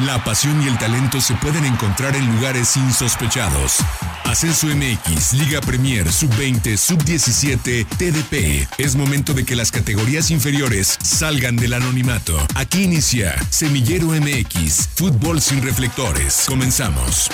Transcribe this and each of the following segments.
La pasión y el talento se pueden encontrar en lugares insospechados. Ascenso MX, Liga Premier, Sub-20, Sub-17, TDP. Es momento de que las categorías inferiores salgan del anonimato. Aquí inicia Semillero MX, Fútbol sin reflectores. Comenzamos.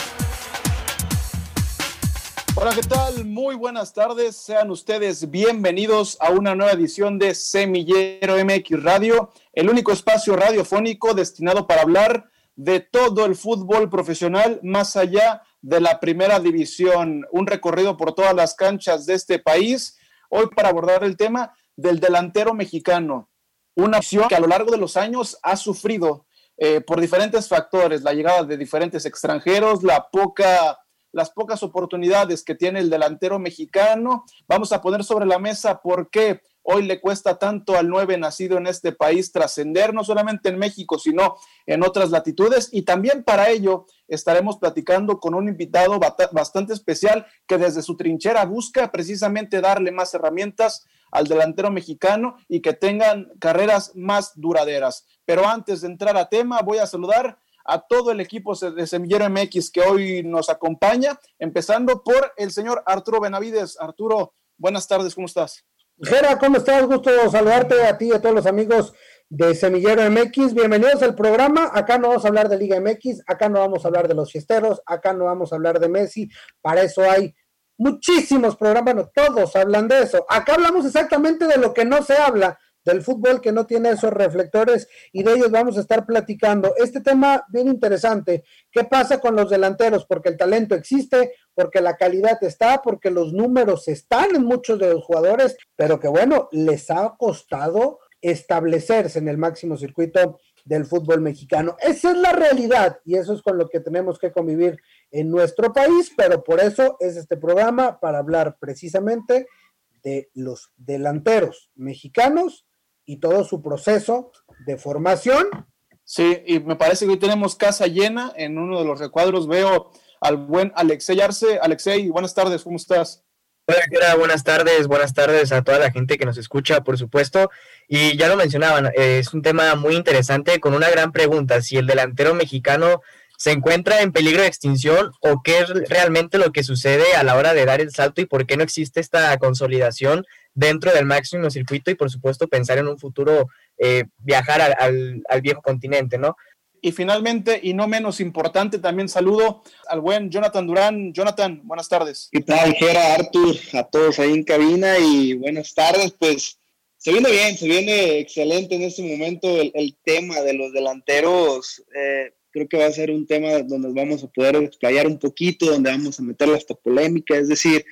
Hola, ¿qué tal? Muy buenas tardes. Sean ustedes bienvenidos a una nueva edición de Semillero MX Radio, el único espacio radiofónico destinado para hablar de todo el fútbol profesional más allá de la primera división, un recorrido por todas las canchas de este país. Hoy para abordar el tema del delantero mexicano, una opción que a lo largo de los años ha sufrido eh, por diferentes factores, la llegada de diferentes extranjeros, la poca, las pocas oportunidades que tiene el delantero mexicano. Vamos a poner sobre la mesa por qué hoy le cuesta tanto al nueve nacido en este país trascender, no solamente en México, sino en otras latitudes. Y también para ello estaremos platicando con un invitado bastante especial que desde su trinchera busca precisamente darle más herramientas al delantero mexicano y que tengan carreras más duraderas. Pero antes de entrar a tema, voy a saludar a todo el equipo de Semillero MX que hoy nos acompaña, empezando por el señor Arturo Benavides. Arturo, buenas tardes, ¿cómo estás? Jera, ¿cómo estás? Gusto saludarte a ti y a todos los amigos de Semillero MX. Bienvenidos al programa. Acá no vamos a hablar de Liga MX, acá no vamos a hablar de los fiesteros, acá no vamos a hablar de Messi. Para eso hay muchísimos programas, todos hablan de eso. Acá hablamos exactamente de lo que no se habla, del fútbol que no tiene esos reflectores y de ellos vamos a estar platicando. Este tema bien interesante, ¿qué pasa con los delanteros? Porque el talento existe, porque la calidad está, porque los números están en muchos de los jugadores, pero que bueno, les ha costado establecerse en el máximo circuito del fútbol mexicano. Esa es la realidad y eso es con lo que tenemos que convivir en nuestro país, pero por eso es este programa para hablar precisamente de los delanteros mexicanos y todo su proceso de formación. Sí, y me parece que hoy tenemos casa llena. En uno de los recuadros veo al buen Alexei Arce. Alexei, buenas tardes, ¿cómo estás? Hola, buenas tardes, buenas tardes a toda la gente que nos escucha, por supuesto. Y ya lo mencionaban, es un tema muy interesante con una gran pregunta, si el delantero mexicano se encuentra en peligro de extinción o qué es realmente lo que sucede a la hora de dar el salto y por qué no existe esta consolidación dentro del máximo circuito y por supuesto pensar en un futuro eh, viajar al, viejo continente, ¿no? Y finalmente, y no menos importante, también saludo al buen Jonathan Durán. Jonathan, buenas tardes. ¿Qué tal, Gera, Artur, a todos ahí en cabina y buenas tardes. Pues se viene bien, se viene excelente en este momento el, tema de los delanteros. Eh, creo que va a ser un tema donde vamos a poder explayar un poquito, donde vamos a meter esta polémica, es decir,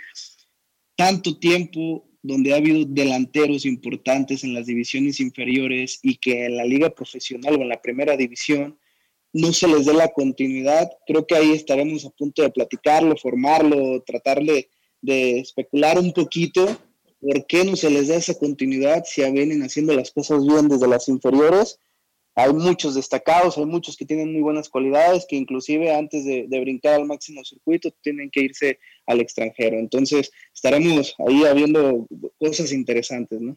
tanto tiempo donde ha habido delanteros importantes en las divisiones inferiores y que en la liga profesional o en la primera división no se les dé la continuidad, creo que ahí estaremos a punto de platicarlo, formarlo, tratarle de especular un poquito por qué no se les da esa continuidad si vienen haciendo las cosas bien desde las inferiores hay muchos destacados, hay muchos que tienen muy buenas cualidades, que inclusive antes de, brincar al máximo circuito tienen que irse al extranjero. Entonces estaremos ahí habiendo cosas interesantes, ¿no?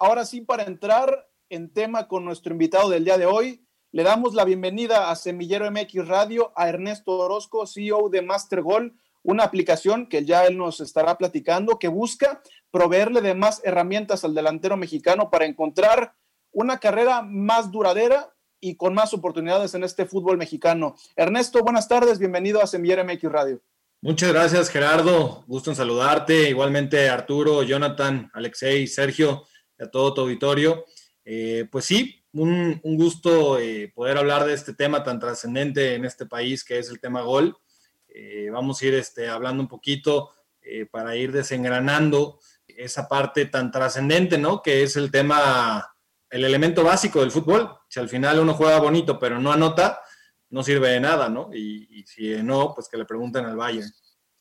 Ahora sí, para entrar en tema con nuestro invitado del día de hoy, le damos la bienvenida a Semillero MX Radio, a Ernesto Orozco, CEO de Master Goal, una aplicación que ya él nos estará platicando, que busca proveerle de más herramientas al delantero mexicano para encontrar una carrera más duradera y con más oportunidades en este fútbol mexicano. Ernesto, buenas tardes, bienvenido a Semillero MX Radio. Muchas gracias, Gerardo. Gusto en saludarte. Igualmente, Arturo, Jonathan, Alexei, Sergio, y a todo tu auditorio. Eh, pues sí, un, gusto eh, poder hablar de este tema tan trascendente en este país que es el tema gol. Eh, vamos a ir este, hablando un poquito para ir desengranando esa parte tan trascendente, ¿no? Que es el tema el elemento básico del fútbol. Si al final uno juega bonito pero no anota, no sirve de nada, ¿no? Y, si no, pues que le pregunten al Bayern.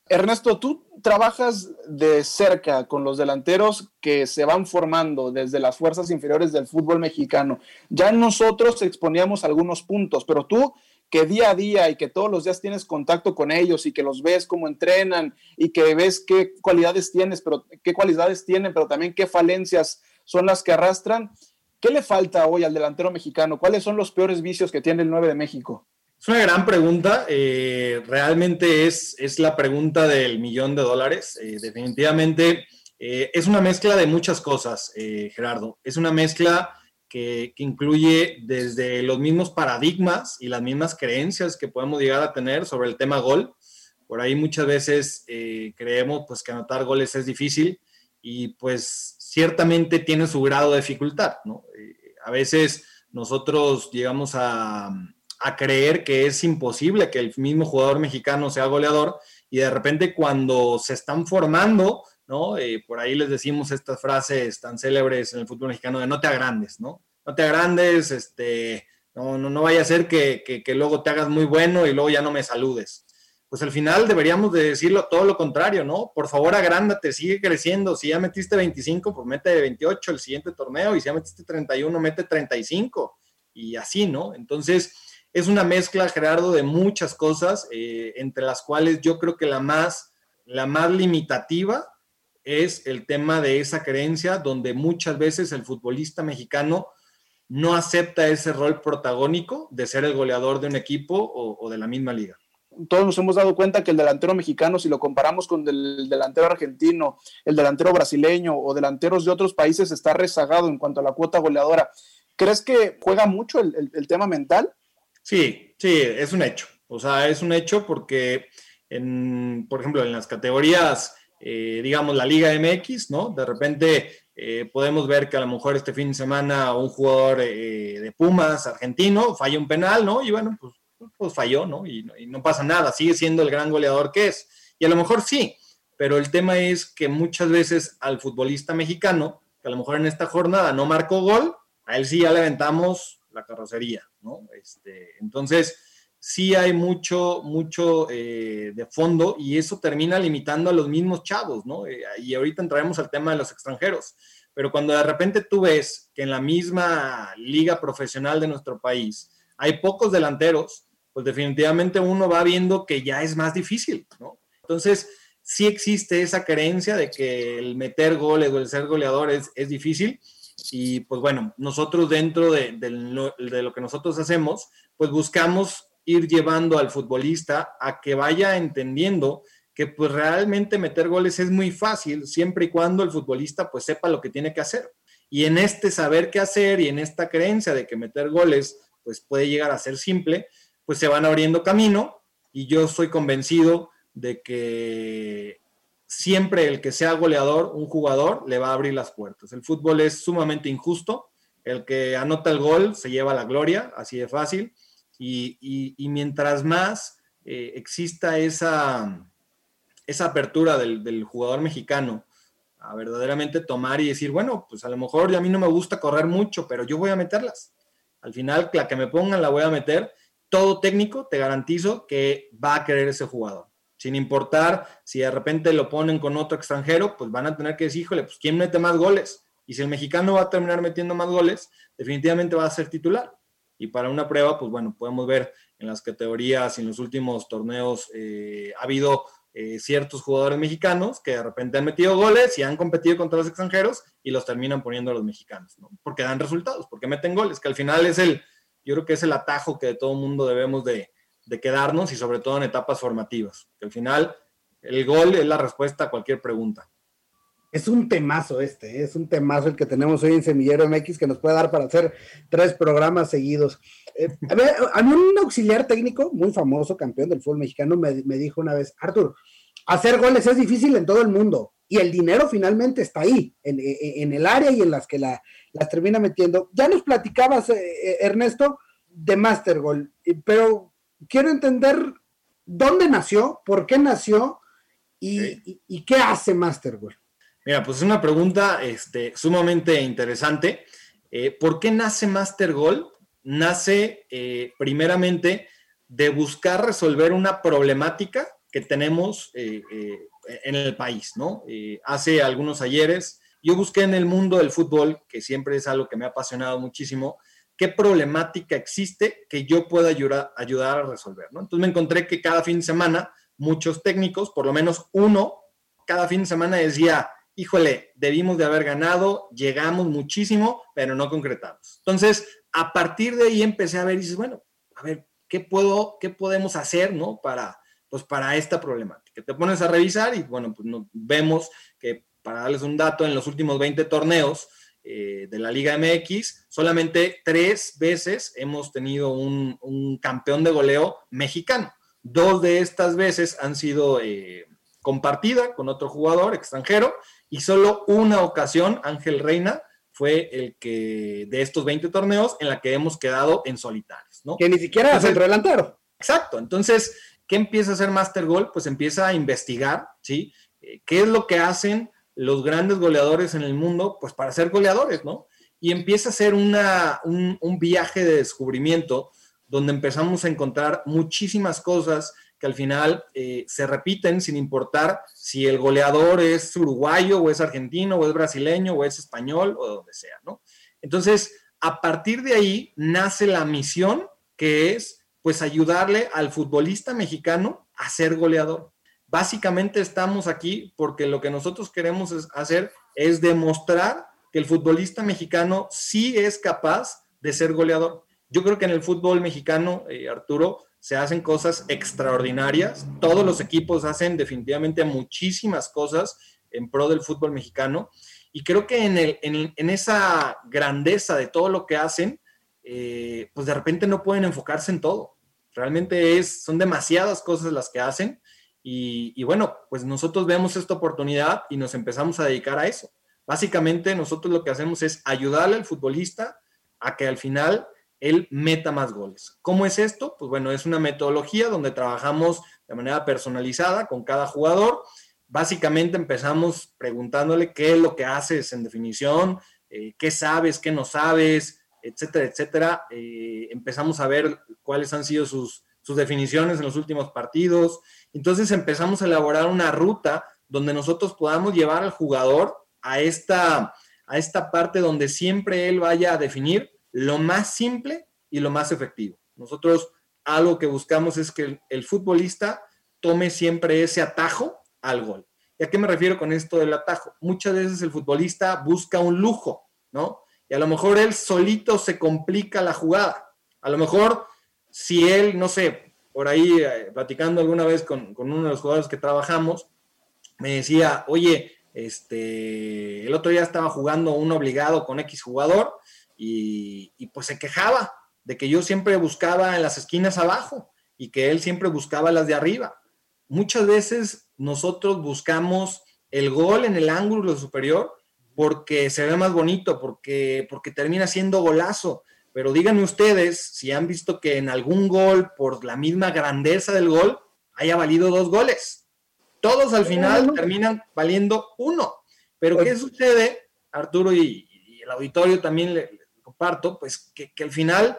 Ernesto, tú trabajas de cerca con los delanteros que se van formando desde las fuerzas inferiores del fútbol mexicano. Ya nosotros exponíamos algunos puntos, pero tú que día a día y que todos los días tienes contacto con ellos y que los ves cómo entrenan y que ves qué cualidades tienes, pero qué cualidades tienen, pero también qué falencias son las que arrastran. ¿Qué le falta hoy al delantero mexicano? ¿Cuáles son los peores vicios que tiene el 9 de México? Es una gran pregunta. Eh, realmente es, es la pregunta del millón de dólares. Eh, definitivamente eh, es una mezcla de muchas cosas, Gerardo. Es una mezcla que, que, incluye desde los mismos paradigmas y las mismas creencias que podemos llegar a tener sobre el tema gol. Por ahí muchas veces creemos pues, que anotar goles es difícil y pues ciertamente tiene su grado de dificultad. ¿no? a veces nosotros llegamos a a creer que es imposible que el mismo jugador mexicano sea goleador y de repente cuando se están formando, ¿no? Eh, por ahí les decimos estas frases tan célebres en el fútbol mexicano de no te agrandes, ¿no? No te agrandes, este, no, no, no vaya a ser que, que, luego te hagas muy bueno y luego ya no me saludes. Pues al final deberíamos de decirlo todo lo contrario, ¿no? Por favor, agrándate, sigue creciendo. Si ya metiste 25, pues mete 28 el siguiente torneo y si ya metiste 31, mete 35 y así, ¿no? Entonces, es una mezcla, Gerardo, de muchas cosas, eh, entre las cuales yo creo que la más, la más limitativa es el tema de esa creencia, donde muchas veces el futbolista mexicano no acepta ese rol protagónico de ser el goleador de un equipo o, de la misma liga todos nos hemos dado cuenta que el delantero mexicano, si lo comparamos con el delantero argentino, el delantero brasileño o delanteros de otros países, está rezagado en cuanto a la cuota goleadora. ¿Crees que juega mucho el tema mental? Sí, sí, es un hecho. O sea, es un hecho porque, en, por ejemplo, en las categorías, eh, digamos, la Liga MX, ¿no? De repente eh, podemos ver que a lo mejor este fin de semana un jugador eh, de Pumas argentino falla un penal, ¿no? Y bueno, pues, pues falló, ¿no? Y, no pasa nada, sigue siendo el gran goleador que es. Y a lo mejor sí, pero el tema es que muchas veces al futbolista mexicano, que a lo mejor en esta jornada no marcó gol, a él sí ya le aventamos la carrocería, ¿no? Este, entonces, sí hay mucho, mucho eh, de fondo y eso termina limitando a los mismos chavos, ¿no? Eh, y ahorita entraremos al tema de los extranjeros. Pero cuando de repente tú ves que en la misma liga profesional de nuestro país hay pocos delanteros, pues definitivamente uno va viendo que ya es más difícil, ¿no? Entonces, sí existe esa creencia de que el meter goles o el ser goleador es, es difícil y pues bueno, nosotros dentro de, lo que nosotros hacemos, pues buscamos ir llevando al futbolista a que vaya entendiendo que pues realmente meter goles es muy fácil siempre y cuando el futbolista pues sepa lo que tiene que hacer. Y en este saber qué hacer y en esta creencia de que meter goles pues puede llegar a ser simple, pues se van abriendo camino y yo estoy convencido de que siempre el que sea goleador, un jugador, le va a abrir las puertas. El fútbol es sumamente injusto. El que anota el gol se lleva la gloria, así de fácil. Y, mientras más eh, exista esa, esa apertura del, jugador mexicano a verdaderamente tomar y decir, bueno, pues a lo mejor a mí no me gusta correr mucho, pero yo voy a meterlas. Al final, la que me pongan la voy a meter. Todo técnico, te garantizo que va a querer ese jugador sin importar si de repente lo ponen con otro extranjero, pues van a tener que decir, híjole, pues ¿quién mete más goles? Y si el mexicano va a terminar metiendo más goles, definitivamente va a ser titular. Y para una prueba, pues bueno, podemos ver en las categorías y en los últimos torneos eh, ha habido eh, ciertos jugadores mexicanos que de repente han metido goles y han competido contra los extranjeros y los terminan poniendo a los mexicanos, ¿no? Porque dan resultados, porque meten goles, que al final es el, yo creo que es el atajo que de todo mundo debemos de, de quedarnos y sobre todo en etapas formativas. Que al final el gol es la respuesta a cualquier pregunta. Es un temazo este, ¿eh? es un temazo el que tenemos hoy en Semillero MX que nos puede dar para hacer tres programas seguidos. Eh, a, ver, a mí un auxiliar técnico muy famoso, campeón del fútbol mexicano, me, dijo una vez, Artur, hacer goles es difícil en todo el mundo y el dinero finalmente está ahí, en, el área y en las que la, las termina metiendo. Ya nos platicabas, eh, Ernesto, de Master Goal, pero quiero entender dónde nació, por qué nació y, qué hace Mastergoal. Mira, pues es una pregunta este, sumamente interesante. Eh, ¿Por qué nace Mastergoal? Nace eh, primeramente de buscar resolver una problemática que tenemos eh, en el país, ¿no? hace algunos ayeres yo busqué en el mundo del fútbol, que siempre es algo que me ha apasionado muchísimo, qué problemática existe que yo pueda ayudar, ayudar a resolver. ¿no? Entonces me encontré que cada fin de semana muchos técnicos, por lo menos uno, cada fin de semana decía, híjole, debimos de haber ganado, llegamos muchísimo, pero no concretamos. Entonces, a partir de ahí empecé a ver y dices, bueno, a ver, ¿qué, puedo, qué podemos hacer, ¿no? Para, pues para esta problemática. Te pones a revisar y, bueno, pues vemos que, para darles un dato, en los últimos 20 torneos eh, de la Liga MX, solamente tres veces hemos tenido un, un, campeón de goleo mexicano. Dos de estas veces han sido eh, compartida con otro jugador extranjero y solo una ocasión, Ángel Reina, fue el que de estos 20 torneos en la que hemos quedado en solitarios, ¿no? Que ni siquiera es centro delantero. Exacto. Entonces, ¿qué empieza a hacer Master Goal? Pues empieza a investigar, ¿sí? Eh, ¿Qué es lo que hacen los grandes goleadores en el mundo? Pues para ser goleadores, ¿no? Y empieza a una, un, un viaje de descubrimiento donde empezamos a encontrar muchísimas cosas que al final eh, se repiten sin importar si el goleador es uruguayo o es argentino o es brasileño o es español o donde sea, ¿no? Entonces, a partir de ahí nace la misión que es pues ayudarle al futbolista mexicano a ser goleador. Básicamente estamos aquí porque lo que nosotros queremos hacer es demostrar que el futbolista mexicano sí es capaz de ser goleador. Yo creo que en el fútbol mexicano, eh, Arturo, se hacen cosas extraordinarias. Todos los equipos hacen definitivamente muchísimas cosas en pro del fútbol mexicano. Y creo que en, en, esa grandeza de todo lo que hacen, eh, pues de repente no pueden enfocarse en todo. Realmente es, son demasiadas cosas las que hacen. Y, bueno, pues nosotros vemos esta oportunidad y nos empezamos a dedicar a eso. Básicamente nosotros lo que hacemos es ayudarle al futbolista a que al final él meta más goles. ¿Cómo es esto? Pues bueno, es una metodología donde trabajamos de manera personalizada con cada jugador. Básicamente empezamos preguntándole qué es lo que haces en definición, eh, qué sabes, qué no sabes, etcétera, etcétera. Eh, empezamos a ver cuáles han sido sus, sus definiciones en los últimos partidos. Entonces empezamos a elaborar una ruta donde nosotros podamos llevar al jugador a esta, a esta parte donde siempre él vaya a definir lo más simple y lo más efectivo. Nosotros algo que buscamos es que el, futbolista tome siempre ese atajo al gol. ¿Y a qué me refiero con esto del atajo? Muchas veces el futbolista busca un lujo, ¿no? Y a lo mejor él solito se complica la jugada. A lo mejor si él, no sé, por ahí eh, platicando alguna vez con, uno de los jugadores que trabajamos, me decía, oye, este, el otro día estaba jugando un obligado con X jugador y, pues se quejaba de que yo siempre buscaba en las esquinas abajo y que él siempre buscaba las de arriba. Muchas veces nosotros buscamos el gol en el ángulo superior porque se ve más bonito, porque, porque termina siendo golazo. Pero díganme ustedes si han visto que en algún gol, por la misma grandeza del gol, haya valido dos goles. Todos al final terminan valiendo uno. Pero ¿qué sucede, Arturo y, y el auditorio también le, comparto, pues que, al final,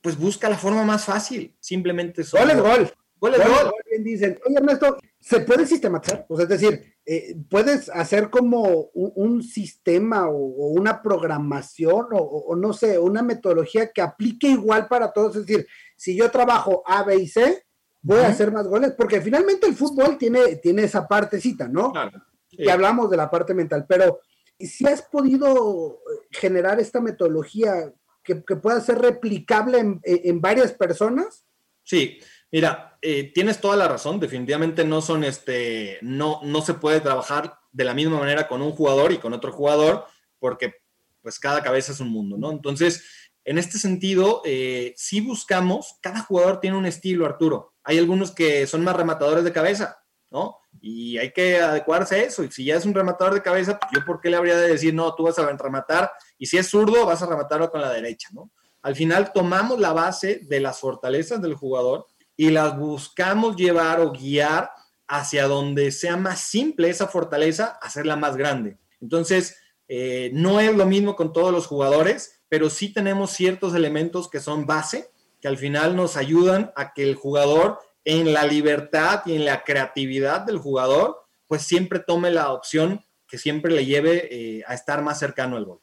pues busca la forma más fácil, simplemente Gol es gol. Gol es gol. Dicen, oye Ernesto, ¿se puede sistematizar? O sea, es decir, eh, puedes hacer como un, sistema o, una programación o, no sé, una metodología que aplique igual para todos. Es decir, si yo trabajo A, B y C, voy a hacer más goles, porque finalmente el fútbol tiene, tiene esa partecita, ¿no? Claro. Que hablamos de la parte mental, pero si has podido eh, generar esta metodología que, pueda ser replicable en, varias personas? Sí, mira, eh, tienes toda la razón. Definitivamente no son este, no, no se puede trabajar de la misma manera con un jugador y con otro jugador, porque pues cada cabeza es un mundo, ¿no? Entonces, en este sentido, eh, si buscamos, cada jugador tiene un estilo, Arturo. Hay algunos que son más rematadores de cabeza, ¿no? Y hay que adecuarse a eso. Y si ya es un rematador de cabeza, pues yo por qué le habría de decir, no, tú vas a rematar, y si es zurdo, vas a rematarlo con la derecha, ¿no? Al final tomamos la base de las fortalezas del jugador y las buscamos llevar o guiar hacia donde sea más simple esa fortaleza, hacerla más grande. Entonces, eh, no es lo mismo con todos los jugadores, pero sí tenemos ciertos elementos que son base, que al final nos ayudan a que el jugador en la libertad y en la creatividad del jugador, pues siempre tome la opción que siempre le lleve eh, a estar más cercano al gol.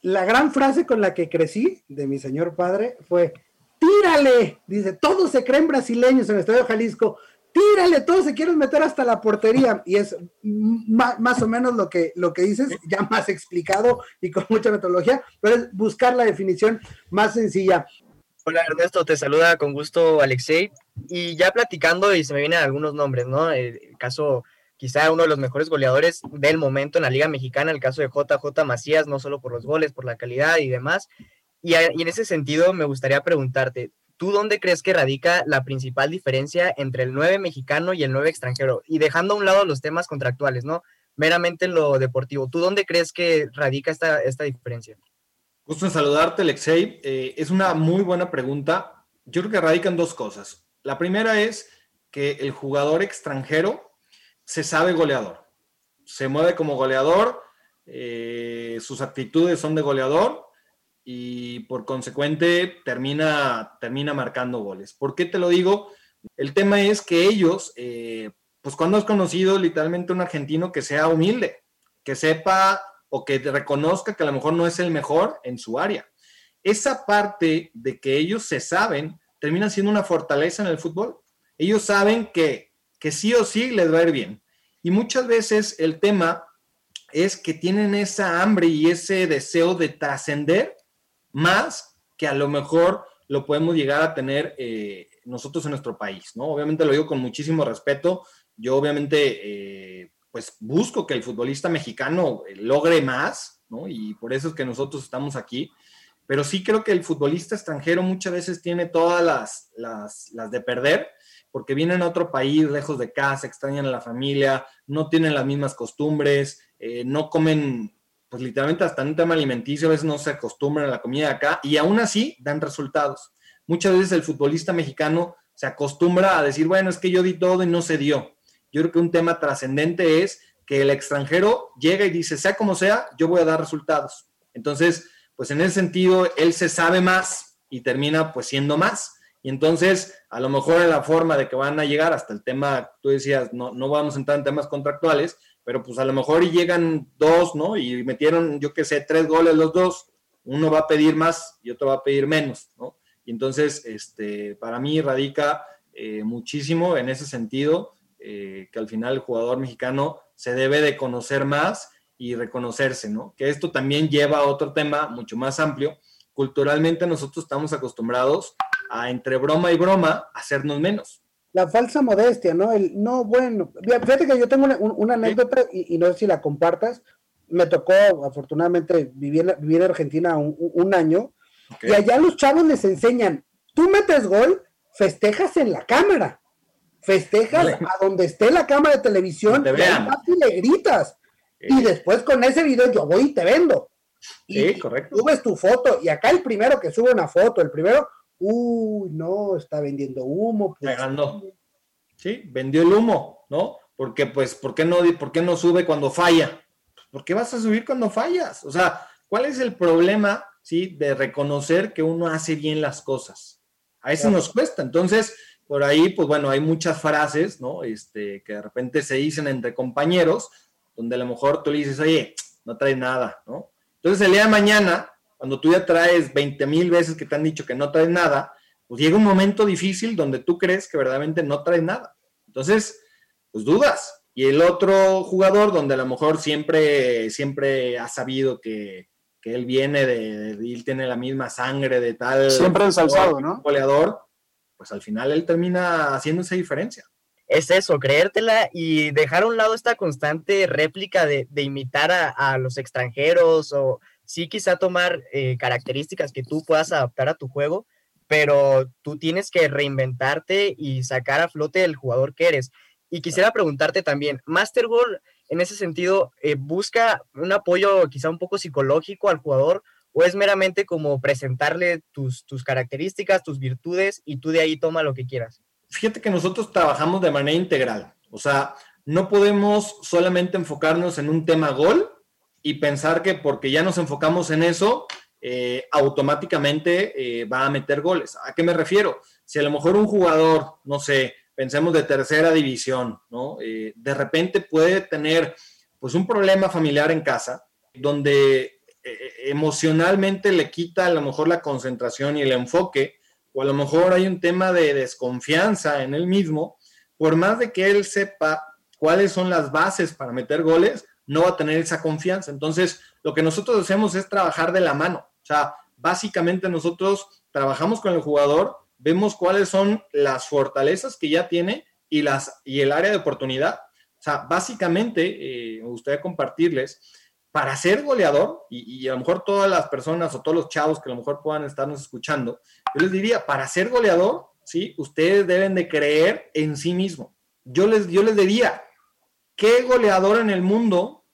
La gran frase con la que crecí de mi señor padre fue, tírale, dice, todos se creen brasileños en el Estadio Jalisco, tírale, todos se quieren meter hasta la portería. Y es más, o menos lo que, lo que dices, ya más explicado y con mucha metodología, pero es buscar la definición más sencilla. Hola Ernesto, te saluda con gusto Alexei. Y ya platicando, y se me vienen algunos nombres, ¿no? El caso, quizá uno de los mejores goleadores del momento en la Liga Mexicana, el caso de JJ Macías, no solo por los goles, por la calidad y demás. Y, en ese sentido, me gustaría preguntarte, ¿tú dónde crees que radica la principal diferencia entre el 9 mexicano y el 9 extranjero? Y dejando a un lado los temas contractuales, ¿no? Meramente lo deportivo, ¿tú dónde crees que radica esta, esta diferencia? Gusto en saludarte, Alexei. Eh, es una muy buena pregunta. Yo creo que radican dos cosas. La primera es que el jugador extranjero se sabe goleador. Se mueve como goleador, eh, sus actitudes son de goleador y por consecuente termina, termina marcando goles. ¿Por qué te lo digo? El tema es que ellos, eh, pues cuando has conocido literalmente un argentino que sea humilde, que sepa o que reconozca que a lo mejor no es el mejor en su área. Esa parte de que ellos se saben termina siendo una fortaleza en el fútbol. Ellos saben que, que sí o sí les va a ir bien. Y muchas veces el tema es que tienen esa hambre y ese deseo de trascender más que a lo mejor lo podemos llegar a tener eh, nosotros en nuestro país, ¿no? Obviamente lo digo con muchísimo respeto. Yo obviamente eh, pues busco que el futbolista mexicano eh, logre más, ¿no? Y por eso es que nosotros estamos aquí. Pero sí creo que el futbolista extranjero muchas veces tiene todas las, las, de perder, porque vienen a otro país, lejos de casa, extrañan a la familia, no tienen las mismas costumbres, eh, no comen, pues literalmente hasta en un tema alimenticio, a veces no se acostumbran a la comida de acá, y aún así dan resultados. Muchas veces el futbolista mexicano se acostumbra a decir, bueno, es que yo di todo y no se dio yo creo que un tema trascendente es que el extranjero llega y dice, sea como sea, yo voy a dar resultados. Entonces, pues en ese sentido, él se sabe más y termina pues siendo más. Y entonces, a lo mejor en la forma de que van a llegar hasta el tema, tú decías, no, no vamos a entrar en temas contractuales, pero pues a lo mejor llegan dos, ¿no? Y metieron, yo qué sé, tres goles los dos, uno va a pedir más y otro va a pedir menos, ¿no? Y entonces, este, para mí radica eh, muchísimo en ese sentido eh, que al final el jugador mexicano se debe de conocer más y reconocerse, ¿no? Que esto también lleva a otro tema mucho más amplio. Culturalmente nosotros estamos acostumbrados a entre broma y broma hacernos menos. La falsa modestia, ¿no? El no, bueno, fíjate que yo tengo una, anécdota y, no sé si la compartas. Me tocó, afortunadamente, vivir, vivir en Argentina un, año y allá los chavos les enseñan, tú metes gol, festejas en la cámara festejas a donde esté la cámara de televisión y, le gritas. Y después con ese video yo voy y te vendo. Y correcto. subes tu foto. Y acá el primero que sube una foto, el primero, uy, no, está vendiendo humo. Pues, sí, vendió el humo, ¿no? Porque, pues, ¿por qué no, por qué no sube cuando falla? ¿Por qué vas a subir cuando fallas? O sea, ¿cuál es el problema, sí, de reconocer que uno hace bien las cosas? A eso nos cuesta. Entonces, por ahí, pues bueno, hay muchas frases, ¿no? Este, que de repente se dicen entre compañeros, donde a lo mejor tú le dices, oye, no traes nada, ¿no? Entonces el día de mañana, cuando tú ya traes 20 mil veces que te han dicho que no traes nada, pues llega un momento difícil donde tú crees que verdaderamente no traes nada. Entonces, pues dudas. Y el otro jugador, donde a lo mejor siempre, siempre ha sabido que, que él viene de, de, él tiene la misma sangre de tal. Siempre ensalzado, ¿no? Goleador, pues al final él termina haciendo esa diferencia. Es eso, creértela y dejar a un lado esta constante réplica de, imitar a, los extranjeros o sí quizá tomar eh, características que tú puedas adaptar a tu juego, pero tú tienes que reinventarte y sacar a flote el jugador que eres. Y quisiera preguntarte también, Master en ese sentido eh, busca un apoyo quizá un poco psicológico al jugador o es meramente como presentarle tus, tus características, tus virtudes y tú de ahí toma lo que quieras? Fíjate que nosotros trabajamos de manera integral, o sea, no podemos solamente enfocarnos en un tema gol y pensar que porque ya nos enfocamos en eso, eh, automáticamente eh, va a meter goles. ¿A qué me refiero? Si a lo mejor un jugador, no sé, pensemos de tercera división, ¿no? Eh, de repente puede tener pues un problema familiar en casa, donde emocionalmente le quita a lo mejor la concentración y el enfoque, o a lo mejor hay un tema de desconfianza en él mismo, por más de que él sepa cuáles son las bases para meter goles, no va a tener esa confianza. Entonces, lo que nosotros hacemos es trabajar de la mano. O sea, básicamente nosotros trabajamos con el jugador, vemos cuáles son las fortalezas que ya tiene y, las, y el área de oportunidad. O sea, básicamente, eh, me gustaría compartirles, para ser goleador, y, a lo mejor todas las personas o todos los chavos que a lo mejor puedan estarnos escuchando, yo les diría, para ser goleador, ¿sí? Ustedes deben de creer en sí mismo. Yo les, yo les diría, ¿qué goleador en el mundo,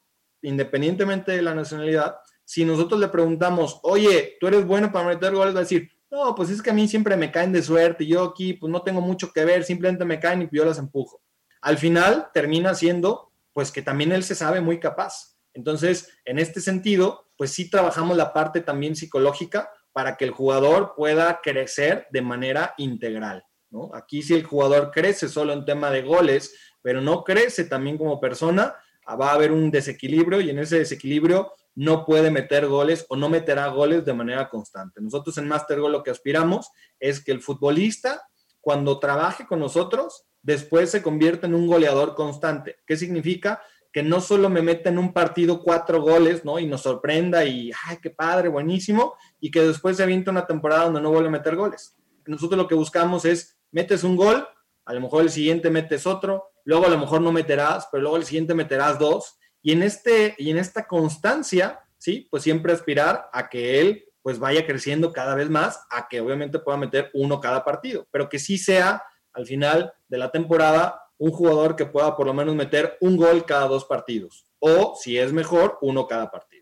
independientemente de la nacionalidad, si nosotros le preguntamos, oye, tú eres bueno para meter goles, va a decir, no, pues es que a mí siempre me caen de suerte yo aquí pues no tengo mucho que ver, simplemente me caen y yo las empujo. Al final termina siendo pues que también él se sabe muy capaz. Entonces, en este sentido, pues sí trabajamos la parte también psicológica para que el jugador pueda crecer de manera integral. ¿No? Aquí si el jugador crece solo en tema de goles, pero no crece también como persona, va a haber un desequilibrio y en ese desequilibrio no puede meter goles o no meterá goles de manera constante. Nosotros en Master Goal lo que aspiramos es que el futbolista, cuando trabaje con nosotros, después se convierta en un goleador constante. ¿Qué significa? Que no solo me meta en un partido cuatro goles, ¿no? Y nos sorprenda y, ay, qué padre, buenísimo, y que después se aviente una temporada donde no vuelve a meter goles. Nosotros lo que buscamos es, metes un gol, a lo mejor el siguiente metes otro, luego a lo mejor no meterás, pero luego el siguiente meterás dos, y en, este, y en esta constancia, ¿sí? Pues siempre aspirar a que él pues vaya creciendo cada vez más, a que obviamente pueda meter uno cada partido, pero que sí sea al final de la temporada un jugador que pueda por lo menos meter un gol cada dos partidos, o si es mejor, uno cada partido.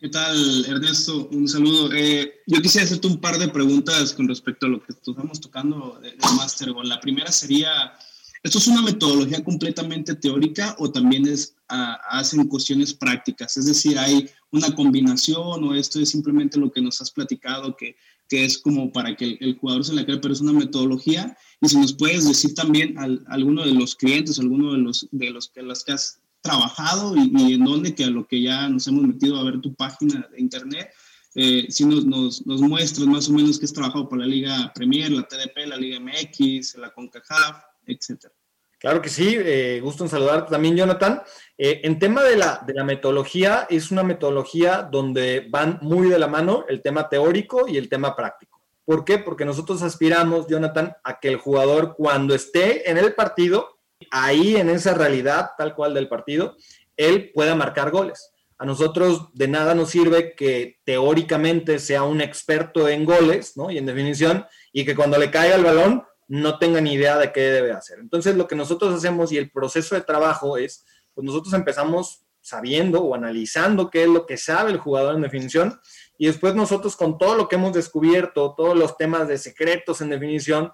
¿Qué tal, Ernesto? Un saludo. Eh, yo quisiera hacerte un par de preguntas con respecto a lo que estamos tocando de, de Master Goal. La primera sería, ¿Esto es una metodología completamente teórica o también es, hacen cuestiones prácticas? Es decir, ¿hay una combinación o esto es simplemente lo que nos has platicado que, que es como para que el, jugador se la cree, pero es una metodología? Y si nos puedes decir también a, alguno de los clientes, alguno de los, de los que, las que has trabajado y, en dónde, que a lo que ya nos hemos metido a ver tu página de internet, eh, si nos, nos, nos, muestras más o menos que has trabajado por la Liga Premier, la TDP, la Liga MX, la CONCACAF, etcétera. Claro que sí, eh, gusto en saludarte también, Jonathan. Eh, en tema de la, de la metodología, es una metodología donde van muy de la mano el tema teórico y el tema práctico. ¿Por qué? Porque nosotros aspiramos, Jonathan, a que el jugador cuando esté en el partido, ahí en esa realidad tal cual del partido, él pueda marcar goles. A nosotros de nada nos sirve que teóricamente sea un experto en goles, ¿no? Y en definición, y que cuando le caiga el balón no tenga ni idea de qué debe hacer. Entonces, lo que nosotros hacemos y el proceso de trabajo es, pues nosotros empezamos sabiendo o analizando qué es lo que sabe el jugador en definición y después nosotros con todo lo que hemos descubierto, todos los temas de secretos en definición,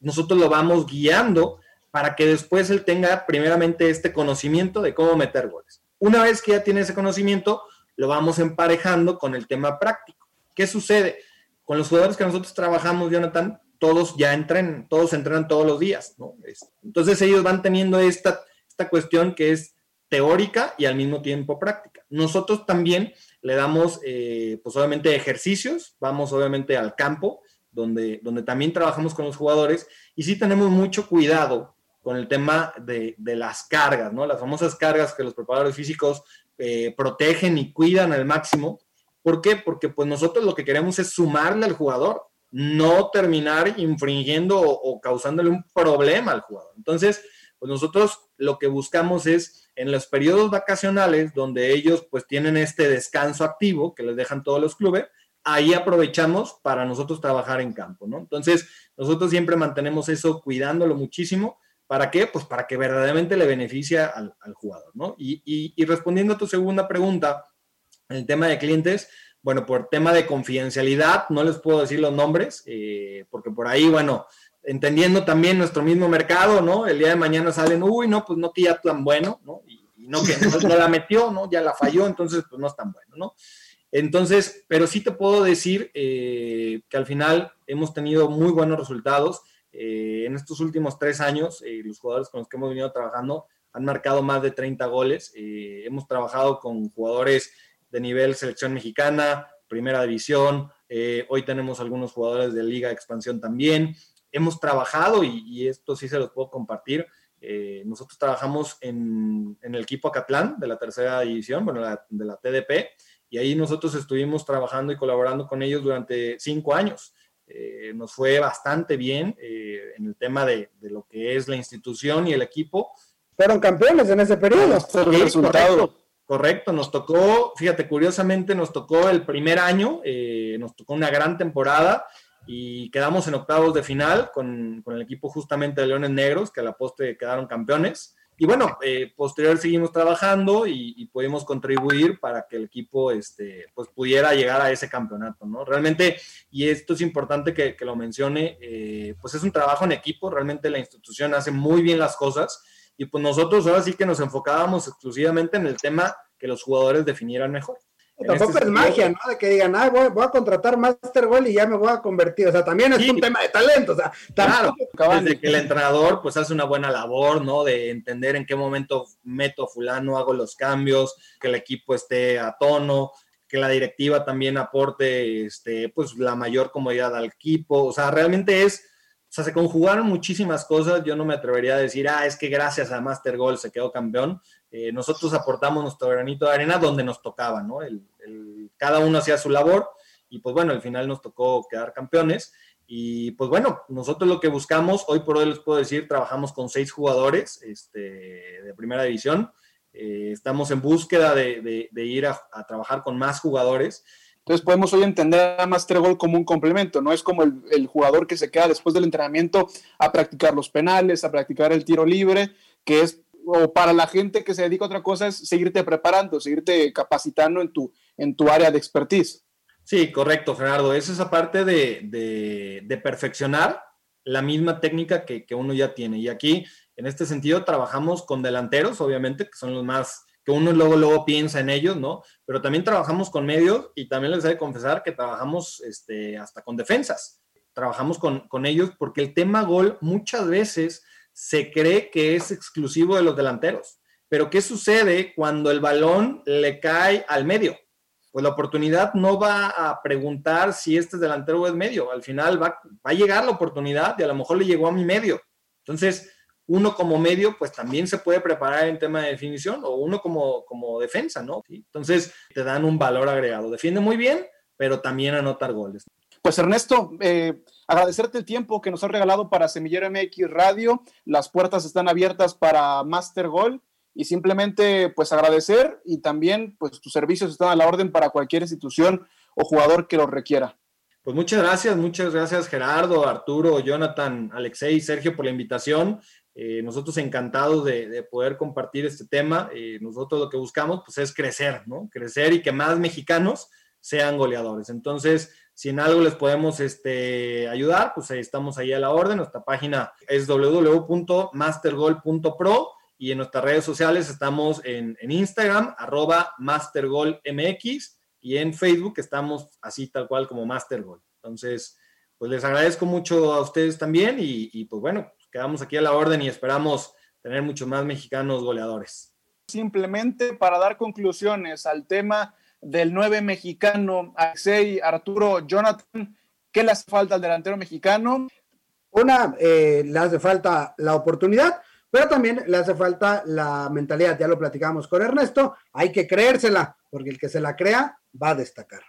nosotros lo vamos guiando para que después él tenga primeramente este conocimiento de cómo meter goles. Una vez que ya tiene ese conocimiento, lo vamos emparejando con el tema práctico. ¿Qué sucede? Con los jugadores que nosotros trabajamos, Jonathan, todos ya entren, todos entrenan todos los días, ¿no? Entonces ellos van teniendo esta, esta cuestión que es teórica y al mismo tiempo práctica. Nosotros también le damos, eh, pues obviamente, ejercicios, vamos obviamente al campo, donde, donde también trabajamos con los jugadores y sí tenemos mucho cuidado con el tema de, las cargas, ¿no? Las famosas cargas que los preparadores físicos eh, protegen y cuidan al máximo. ¿Por qué? Porque pues nosotros lo que queremos es sumarle al jugador no terminar infringiendo o, causándole un problema al jugador. Entonces, pues nosotros lo que buscamos es en los periodos vacacionales donde ellos pues tienen este descanso activo que les dejan todos los clubes, ahí aprovechamos para nosotros trabajar en campo, ¿no? Entonces, nosotros siempre mantenemos eso cuidándolo muchísimo. ¿Para qué? Pues para que verdaderamente le beneficie al, jugador, ¿no? Y, respondiendo a tu segunda pregunta, el tema de clientes, bueno, por tema de confidencialidad, no les puedo decir los nombres, eh, porque por ahí, bueno, entendiendo también nuestro mismo mercado, ¿no? El día de mañana salen, uy, no, pues no que ya tan bueno, ¿no? Y, no que no, la metió, ¿no? Ya la falló, entonces pues no es tan bueno, ¿no? Entonces, pero sí te puedo decir eh, que al final hemos tenido muy buenos resultados. Eh, en estos últimos tres años, los jugadores con los que hemos venido trabajando han marcado más de 30 goles. hemos trabajado con jugadores de nivel selección mexicana, primera división. Eh, hoy tenemos algunos jugadores de Liga Expansión también. Hemos trabajado, y, esto sí se los puedo compartir, eh, nosotros trabajamos en, el equipo Acatlán de la tercera división, bueno, de la TDP, y ahí nosotros estuvimos trabajando y colaborando con ellos durante cinco años. Eh, nos fue bastante bien eh, en el tema de, lo que es la institución y el equipo. Fueron campeones en ese periodo. correcto, correcto, nos tocó, fíjate, curiosamente nos tocó el primer año, eh, nos tocó una gran temporada y quedamos en octavos de final con, con, el equipo justamente de Leones Negros, que a la postre quedaron campeones. Y bueno, eh, posterior seguimos trabajando y, pudimos contribuir para que el equipo este, pues pudiera llegar a ese campeonato, ¿no? Realmente, y esto es importante que, lo mencione, eh, pues es un trabajo en equipo, realmente la institución hace muy bien las cosas y pues nosotros ahora sí que nos enfocábamos exclusivamente en el tema que los jugadores definieran mejor. Tampoco este es magia, ¿no? De que digan, ah, voy, a contratar Master Goal y ya me voy a convertir. O sea, también es un tema de talento. O sea, claro, desde que el entrenador pues hace una buena labor, ¿no? De entender en qué momento meto a fulano, hago los cambios, que el equipo esté a tono, que la directiva también aporte, este, pues la mayor comodidad al equipo. O sea, realmente es, sea, se conjugaron muchísimas cosas. Yo no me atrevería a decir, ah, es que gracias a Master Goal se quedó campeón eh, nosotros aportamos nuestro granito de arena donde nos tocaba, ¿no? cada uno hacía su labor y pues bueno, al final nos tocó quedar campeones. Y pues bueno, nosotros lo que buscamos, hoy por hoy les puedo decir, trabajamos con seis jugadores este, de primera división. Eh, estamos en búsqueda de, ir a, trabajar con más jugadores. Entonces podemos hoy entender a Master Goal como un complemento, no es como el, jugador que se queda después del entrenamiento a practicar los penales, a practicar el tiro libre, que es o para la gente que se dedica a otra cosa es seguirte preparando, seguirte capacitando en tu, en tu área de expertise. Sí, correcto, Gerardo. Es esa parte de, de, perfeccionar la misma técnica que, que, uno ya tiene. Y aquí, en este sentido, trabajamos con delanteros, obviamente, que son los más, que uno luego, luego piensa en ellos, ¿no? Pero también trabajamos con medios y también les he de confesar que trabajamos este, hasta con defensas. Trabajamos con, con ellos porque el tema gol muchas veces se cree que es exclusivo de los delanteros. Pero ¿qué sucede cuando el balón le cae al medio? Pues la oportunidad no va a preguntar si este es delantero o es medio. Al final va, a llegar la oportunidad y a lo mejor le llegó a mi medio. Entonces, uno como medio, pues también se puede preparar en tema de definición o uno como, como defensa, ¿no? Entonces, te dan un valor agregado. Defiende muy bien, pero también anotar goles. Pues Ernesto, eh, agradecerte el tiempo que nos has regalado para Semillero MX Radio. Las puertas están abiertas para Master Goal y simplemente pues agradecer y también pues tus servicios están a la orden para cualquier institución o jugador que lo requiera. Pues muchas gracias, muchas gracias Gerardo, Arturo, Jonathan, Alexei, Sergio por la invitación. Eh, nosotros encantados de, poder compartir este tema. Eh, nosotros lo que buscamos pues es crecer, ¿no? Crecer y que más mexicanos sean goleadores. Entonces, si en algo les podemos este, ayudar, pues estamos ahí a la orden. Nuestra página es www.mastergol.pro y en nuestras redes sociales estamos en, Instagram, arroba mastergolmx y en Facebook estamos así tal cual como Mastergol. Entonces, pues les agradezco mucho a ustedes también y, y pues bueno, quedamos aquí a la orden y esperamos tener muchos más mexicanos goleadores. Simplemente para dar conclusiones al tema del 9 mexicano, Alexei, Arturo, Jonathan, ¿qué le hace falta al delantero mexicano? Una, eh, le hace falta la oportunidad, pero también le hace falta la mentalidad, ya lo platicamos con Ernesto, hay que creérsela, porque el que se la crea va a destacar.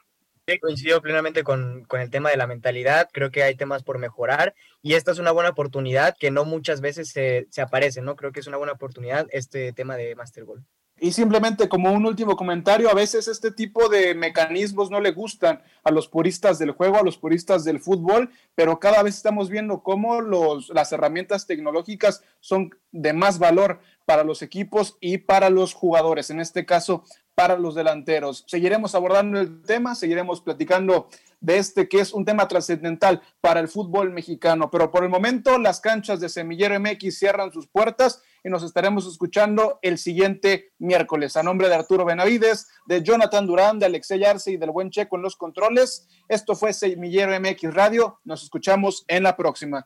Coincido plenamente con, el tema de la mentalidad, creo que hay temas por mejorar y esta es una buena oportunidad que no muchas veces se, se aparece, ¿no? Creo que es una buena oportunidad este tema de Master Goal. Y simplemente como un último comentario, a veces este tipo de mecanismos no le gustan a los puristas del juego, a los puristas del fútbol, pero cada vez estamos viendo cómo los, las herramientas tecnológicas son de más valor para los equipos y para los jugadores, en este caso para los delanteros. Seguiremos abordando el tema, seguiremos platicando de este que es un tema trascendental para el fútbol mexicano, pero por el momento las canchas de Semillero MX cierran sus puertas y nos estaremos escuchando el siguiente miércoles. A nombre de Arturo Benavides, de Jonathan Durán, de Alexey Arce y del buen Checo en los controles, esto fue Semillero MX Radio. Nos escuchamos en la próxima.